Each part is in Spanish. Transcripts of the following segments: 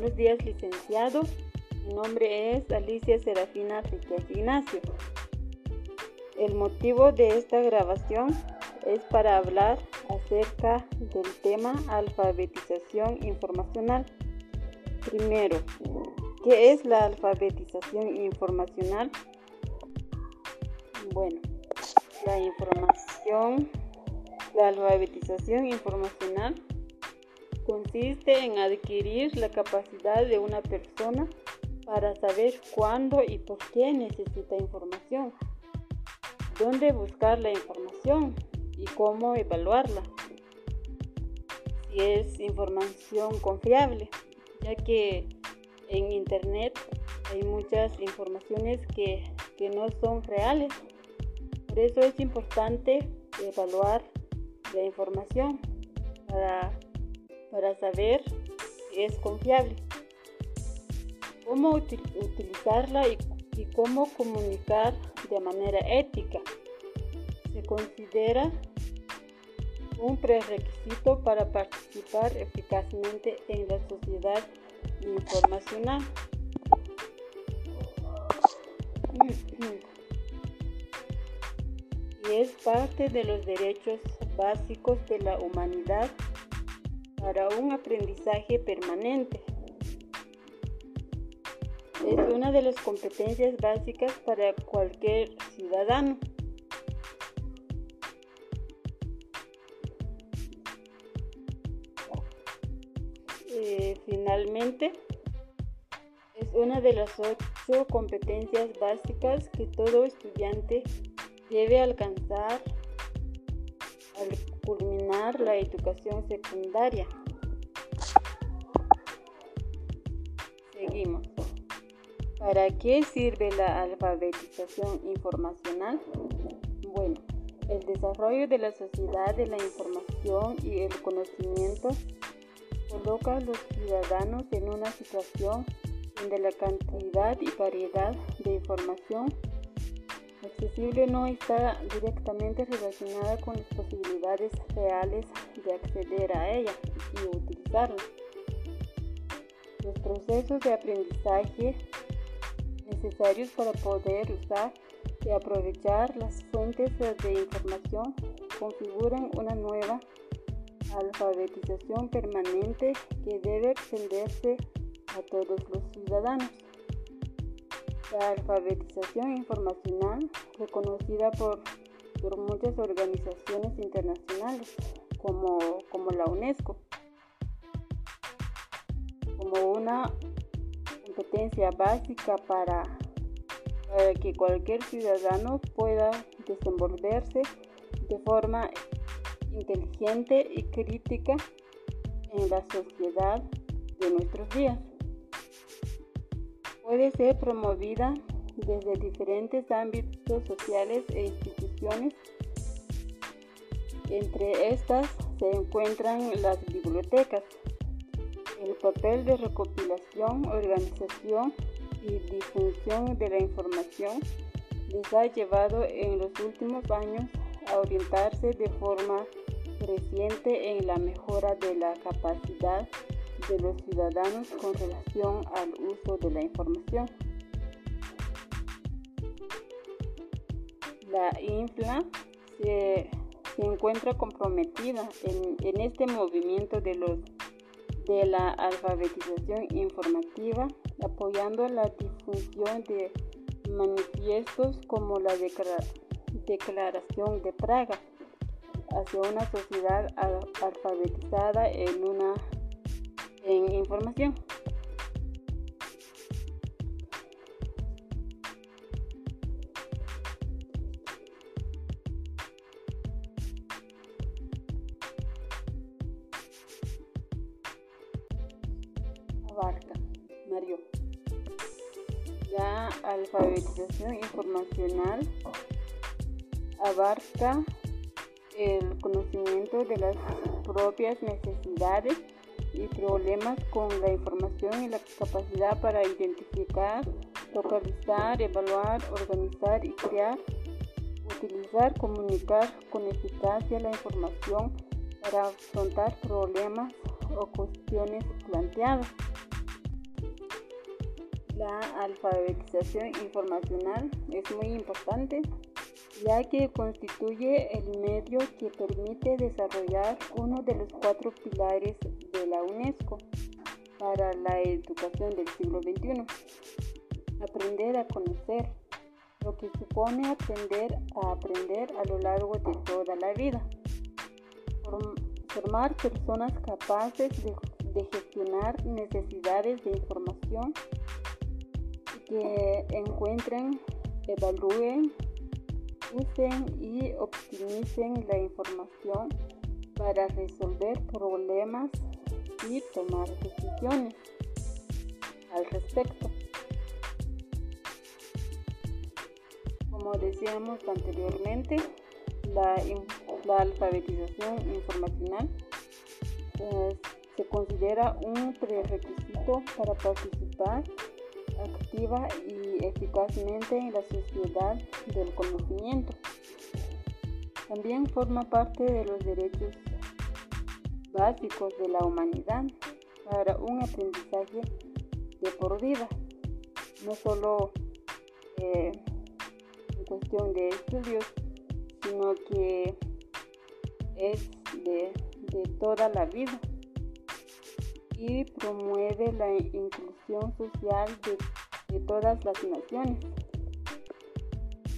Buenos días, licenciado. Mi nombre es Alicia Serafina Riquez Ignacio. El motivo de esta grabación es para hablar acerca del tema alfabetización informacional. Primero, ¿qué es la alfabetización informacional? Bueno, la información, la alfabetización informacional consiste en adquirir la capacidad de una persona para saber cuándo y por qué necesita información, dónde buscar la información y cómo evaluarla. Si es información confiable, ya que en Internet hay muchas informaciones que, que no son reales. Por eso es importante evaluar la información para para saber si es confiable, cómo utilizarla y, cómo comunicar de manera ética. Se considera un prerequisito para participar eficazmente en la sociedad informacional. Y es parte de los derechos básicos de la humanidad para un aprendizaje permanente. Es una de las competencias básicas para cualquier ciudadano. Eh, finalmente, es una de las ocho competencias básicas que todo estudiante debe alcanzar al culminar la educación secundaria. Seguimos. ¿Para qué sirve la alfabetización informacional? Bueno, el desarrollo de la sociedad de la información y el conocimiento coloca a los ciudadanos en una situación donde la cantidad y variedad de información accesible no está directamente relacionada con las posibilidades reales de acceder a ella y utilizarla. Los procesos de aprendizaje necesarios para poder usar y aprovechar las fuentes de información configuran una nueva alfabetización permanente que debe extenderse a todos los ciudadanos. La alfabetización informacional, reconocida por, por muchas organizaciones internacionales como, como la UNESCO, como una competencia básica para, para que cualquier ciudadano pueda desenvolverse de forma inteligente y crítica en la sociedad de nuestros días puede ser promovida desde diferentes ámbitos sociales e instituciones. Entre estas se encuentran las bibliotecas. El papel de recopilación, organización y difusión de la información les ha llevado en los últimos años a orientarse de forma creciente en la mejora de la capacidad de los ciudadanos con relación al uso de la información. La INFLA se, encuentra comprometida en, este movimiento de, los, de la alfabetización informativa, apoyando la difusión de manifiestos como la Declaración de Praga hacia una sociedad alfabetizada en una información. Abarca, Mario. La alfabetización informacional abarca el conocimiento de las propias necesidades y problemas con la información y la capacidad para identificar, localizar, evaluar, organizar y crear, utilizar, comunicar con eficacia la información para afrontar problemas o cuestiones planteadas. La alfabetización informacional es muy importante ya que constituye el medio que permite desarrollar uno de los cuatro pilares de la UNESCO para la educación del siglo XXI. Aprender a conocer, lo que supone aprender a aprender a lo largo de toda la vida. Formar personas capaces de, gestionar necesidades de información que encuentren, evalúen, usen y optimicen la información para resolver problemas y tomar decisiones al respecto. Como decíamos anteriormente, la, alfabetización informacional pues, se considera un prerequisito para participar activa y eficazmente en la sociedad del conocimiento. También forma parte de los derechos básicos de la humanidad para un aprendizaje de por vida, no solo eh, en cuestión de estudios, sino que es de, de toda la vida y promueve la inclusión social de, de todas las naciones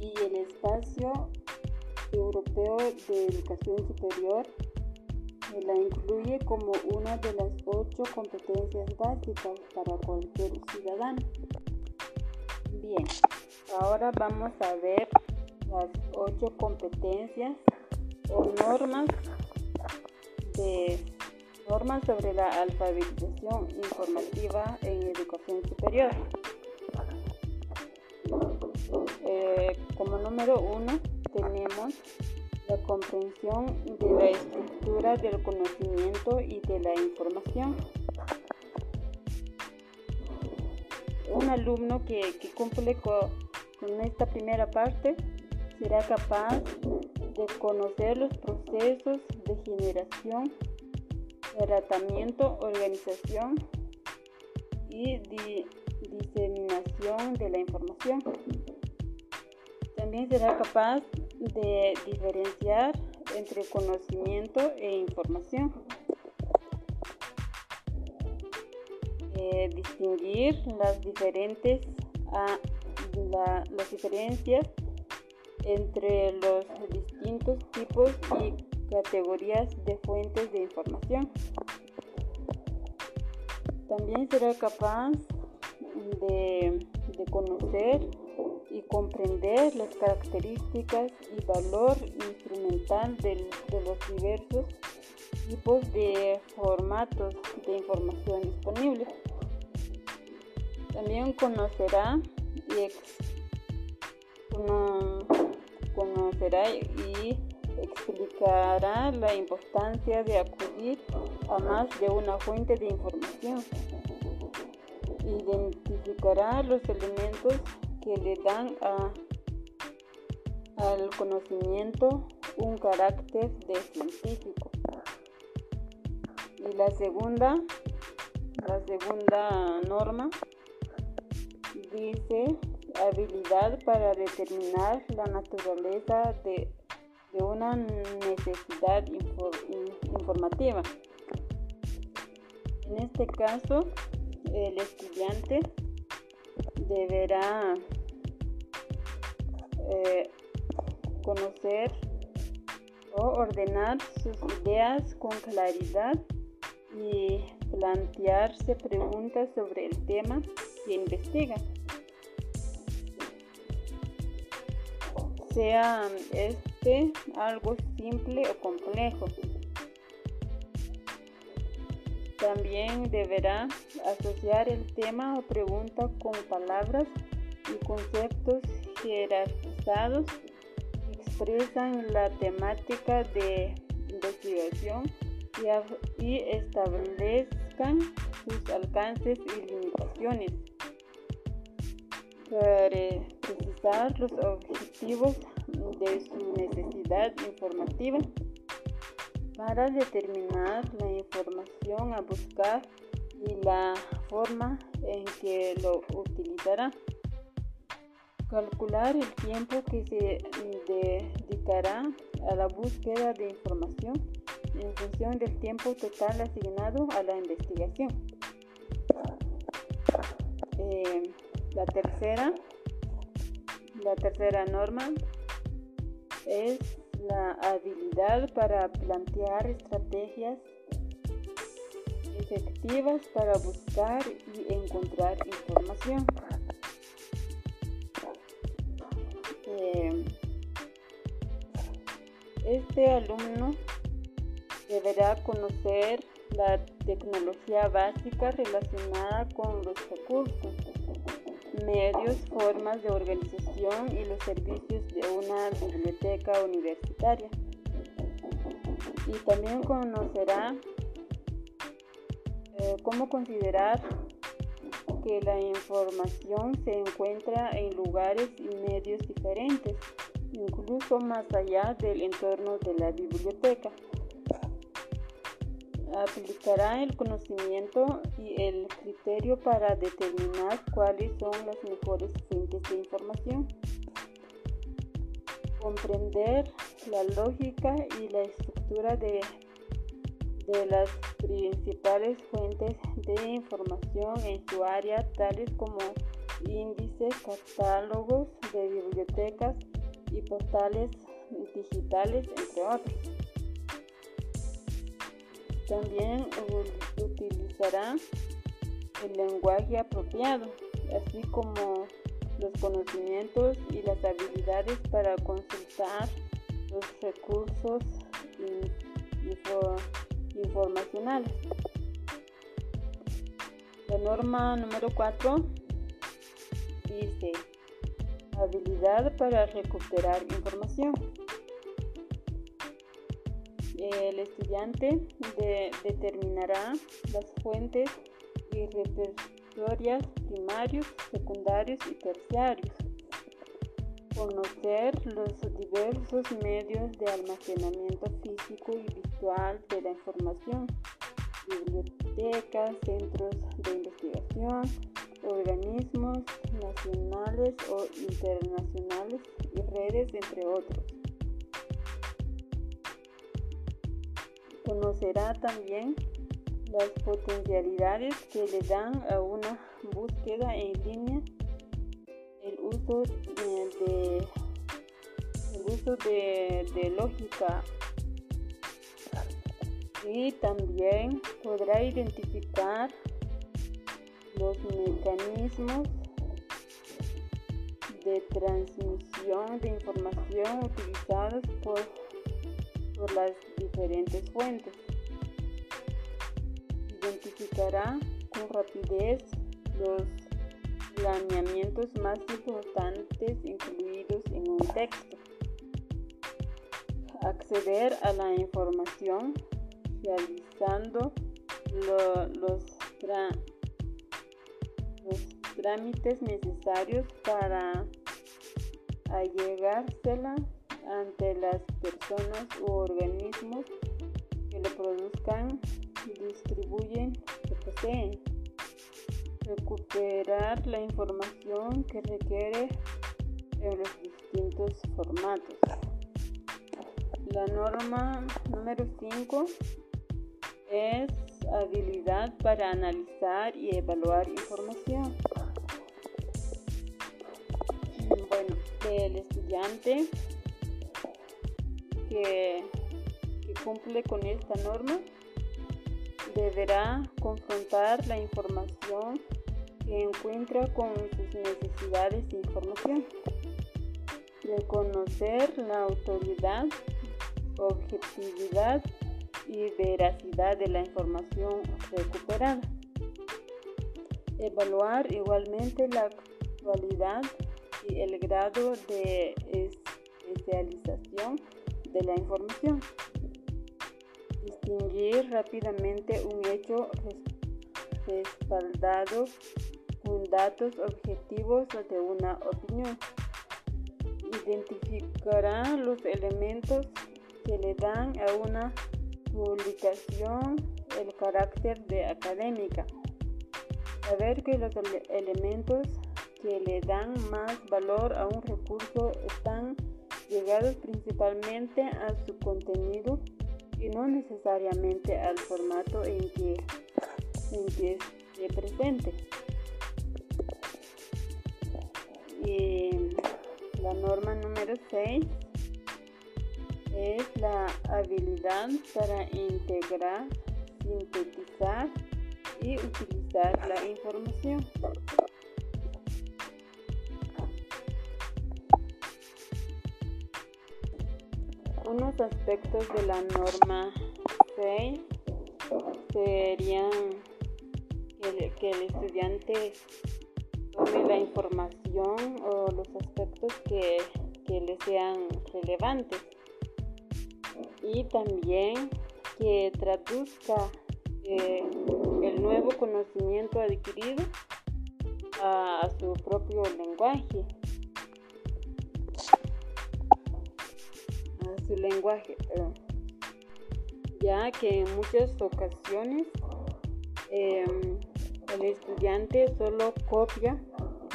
y el espacio europeo de educación superior la incluye como una de las ocho competencias básicas para cualquier ciudadano. Bien, ahora vamos a ver las ocho competencias o normas de normas sobre la alfabetización informativa en educación superior. Eh, como número uno tenemos la comprensión de la estructura del conocimiento y de la información. Un alumno que, cumple con, con esta primera parte será capaz de conocer los procesos de generación, tratamiento, organización y diseminación de la información. También será capaz de diferenciar entre conocimiento e información. Eh, distinguir las diferentes las diferencias entre los distintos tipos y categorías de fuentes de información. También será capaz de conocer y comprender las características y valor instrumental de, los diversos tipos de formatos de información disponibles. También conocerá y conocerá y explicará la importancia de acudir a más de una fuente de información. Identificará los elementos que le dan al conocimiento un carácter de científico. Y la segunda, la segunda norma dice habilidad para determinar la naturaleza de, una necesidad informativa. En este caso, el estudiante deberá eh, conocer o ordenar sus ideas con claridad y plantearse preguntas sobre el tema que investiga. Sea este algo simple o complejo. También deberá asociar el tema o pregunta con palabras y conceptos jerarquizados que expresan la temática de investigación y, establezcan sus alcances y limitaciones. Precisar los objetivos de su necesidad informativa para determinar la información a buscar y la forma en que lo utilizará. Calcular el tiempo que se dedicará a la búsqueda de información en función del tiempo total asignado a la investigación. Eh, la tercera, la tercera norma es la habilidad para plantear estrategias efectivas para buscar y encontrar información. Eh, este alumno deberá conocer la tecnología básica relacionada con los recursos, medios, formas de organización y los servicios de una biblioteca universitaria. Y también conocerá eh, cómo considerar que la información se encuentra en lugares y medios diferentes, incluso más allá del entorno de la biblioteca aplicará el conocimiento y el criterio para determinar cuáles son las mejores fuentes de información. Comprender la lógica y la estructura de, de las principales fuentes de información en su área, tales como índices, catálogos de bibliotecas y portales digitales, entre otros. También utilizará el lenguaje apropiado, así como los conocimientos y las habilidades para consultar los recursos informacionales. La norma número 4 dice habilidad para recuperar información el estudiante determinará las fuentes y repertorios primarios, secundarios y terciarios. Conocer los diversos medios de almacenamiento físico y virtual de la información, bibliotecas, centros de investigación, organismos nacionales o internacionales y redes, entre otros. Conocerá también las potencialidades que le dan a una búsqueda en línea el uso de, el uso de, lógica. Y también podrá identificar los mecanismos de transmisión de información utilizados por, por las diferentes fuentes. Identificará con rapidez los planeamientos más importantes incluidos en un texto. Acceder a la información realizando los, los trámites necesarios para allegársela ante las personas u organismos que lo produzcan, distribuyen o poseen. Recuperar la información que requiere en los distintos formatos. La norma número 5 es habilidad para analizar y evaluar información. Bueno, el estudiante que, cumple con esta norma deberá confrontar la información que encuentra con sus necesidades de información, reconocer la autoridad, objetividad y veracidad de la información recuperada, evaluar igualmente la actualidad y el grado de especialización de la información. Distinguir rápidamente un hecho respaldado con datos objetivos de una opinión. Identificará los elementos que le dan a una publicación el carácter de académica. Saber que los elementos que le dan más valor a un recurso están ligados principalmente a su contenido y no necesariamente al formato en que, en que esté presente. Y la norma número 6 es la habilidad para integrar, sintetizar y utilizar la información. Unos aspectos de la norma 6 serían que el, estudiante tome la información o los aspectos que, que le sean relevantes. Y también que traduzca eh, el nuevo conocimiento adquirido a, su propio lenguaje, su lenguaje, ya que en muchas ocasiones em, el estudiante solo copia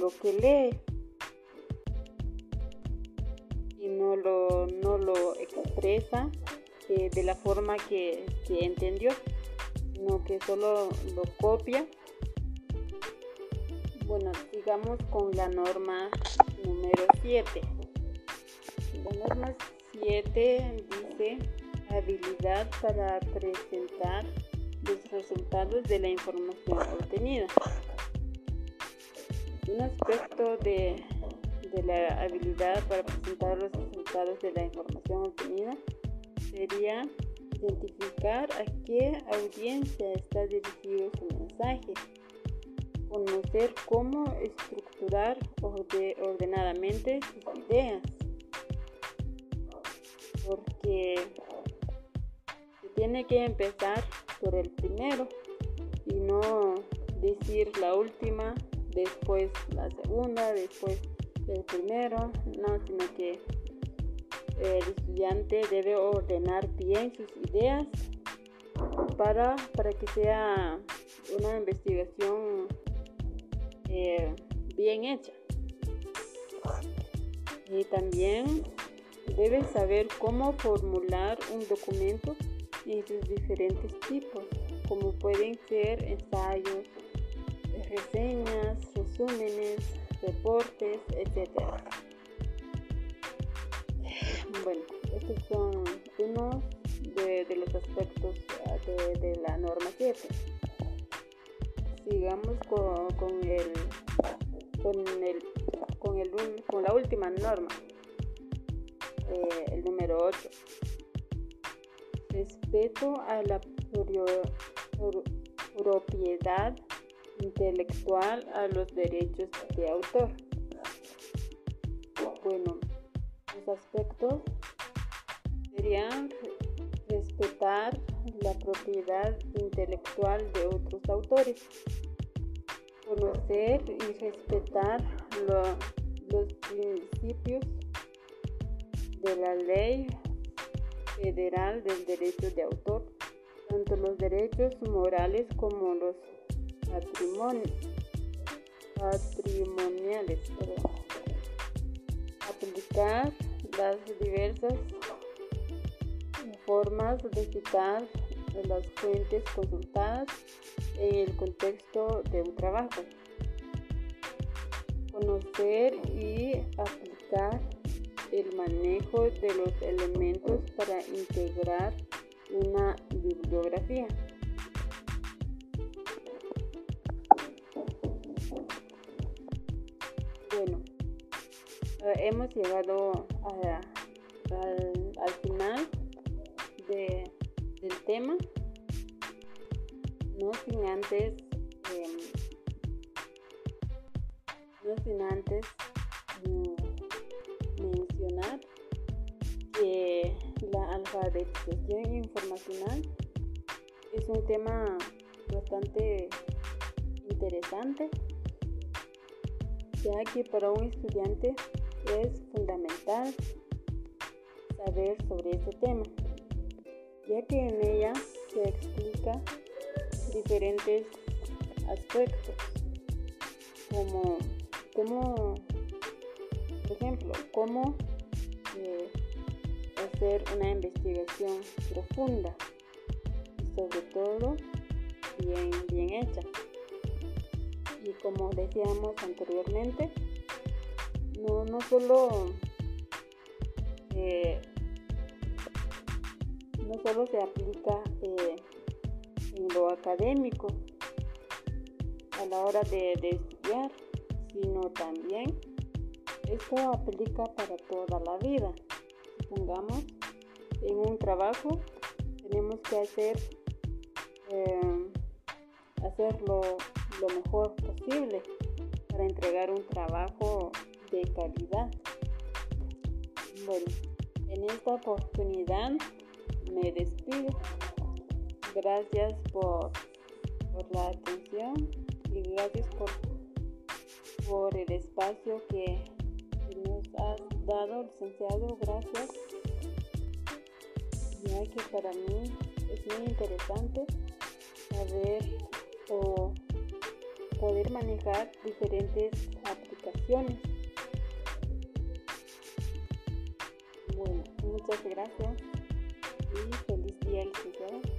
lo que lee y no lo, no lo expresa eh, de la forma que, entendió, sino que solo lo copia. Bueno, sigamos con la norma número 7. La norma 7 dice habilidad para presentar los resultados de la información obtenida. Un aspecto de, de la habilidad para presentar los resultados de la información obtenida sería identificar a qué audiencia está dirigido su mensaje, conocer cómo estructurar ordenadamente sus ideas, porque se tiene que empezar por el primero y no decir la última, después la segunda, después el primero, no, sino que el estudiante debe ordenar bien sus ideas para, para que sea una investigación eh, bien hecha. Y también debe saber cómo formular un documento en sus diferentes tipos, como pueden ser ensayos, reseñas, resúmenes, reportes, etc. Bueno, estos son unos de, los aspectos de, la norma 7. Sigamos con, el, con, el, con, el, con la última norma, eh, el número 8. Respeto a la propiedad intelectual a los derechos de autor. Bueno, los aspectos serían respetar la propiedad intelectual de otros autores, conocer y respetar los principios de la ley federal del derecho de autor, tanto los derechos morales como los patrimoniales. Aplicar las diversas formas de citar las fuentes consultadas en el contexto de un trabajo. Conocer y aplicar el manejo de los elementos para integrar una bibliografía. Bueno, eh, hemos llegado al, final del tema, no sin antes, em, no sin antes alfabetización informacional es un tema bastante interesante, ya que para un estudiante es fundamental saber sobre ese tema, ya que en ella se explica diferentes aspectos como, como por ejemplo, cómo hacer una investigación profunda sobre todo bien, bien hecha. Y como decíamos anteriormente, no, no solo eh, no solo se aplica eh, en lo académico a la hora de, estudiar, sino también esto aplica para toda la vida. Supongamos, en un trabajo tenemos que hacer, eh, hacerlo lo mejor posible para entregar un trabajo de calidad. Bueno, en esta oportunidad me despido. Gracias por, por la atención y gracias por, por el espacio que has dado, licenciado. Gracias. Ya que para mí es muy interesante saber o poder manejar diferentes aplicaciones. Bueno, muchas gracias y feliz día, licenciado.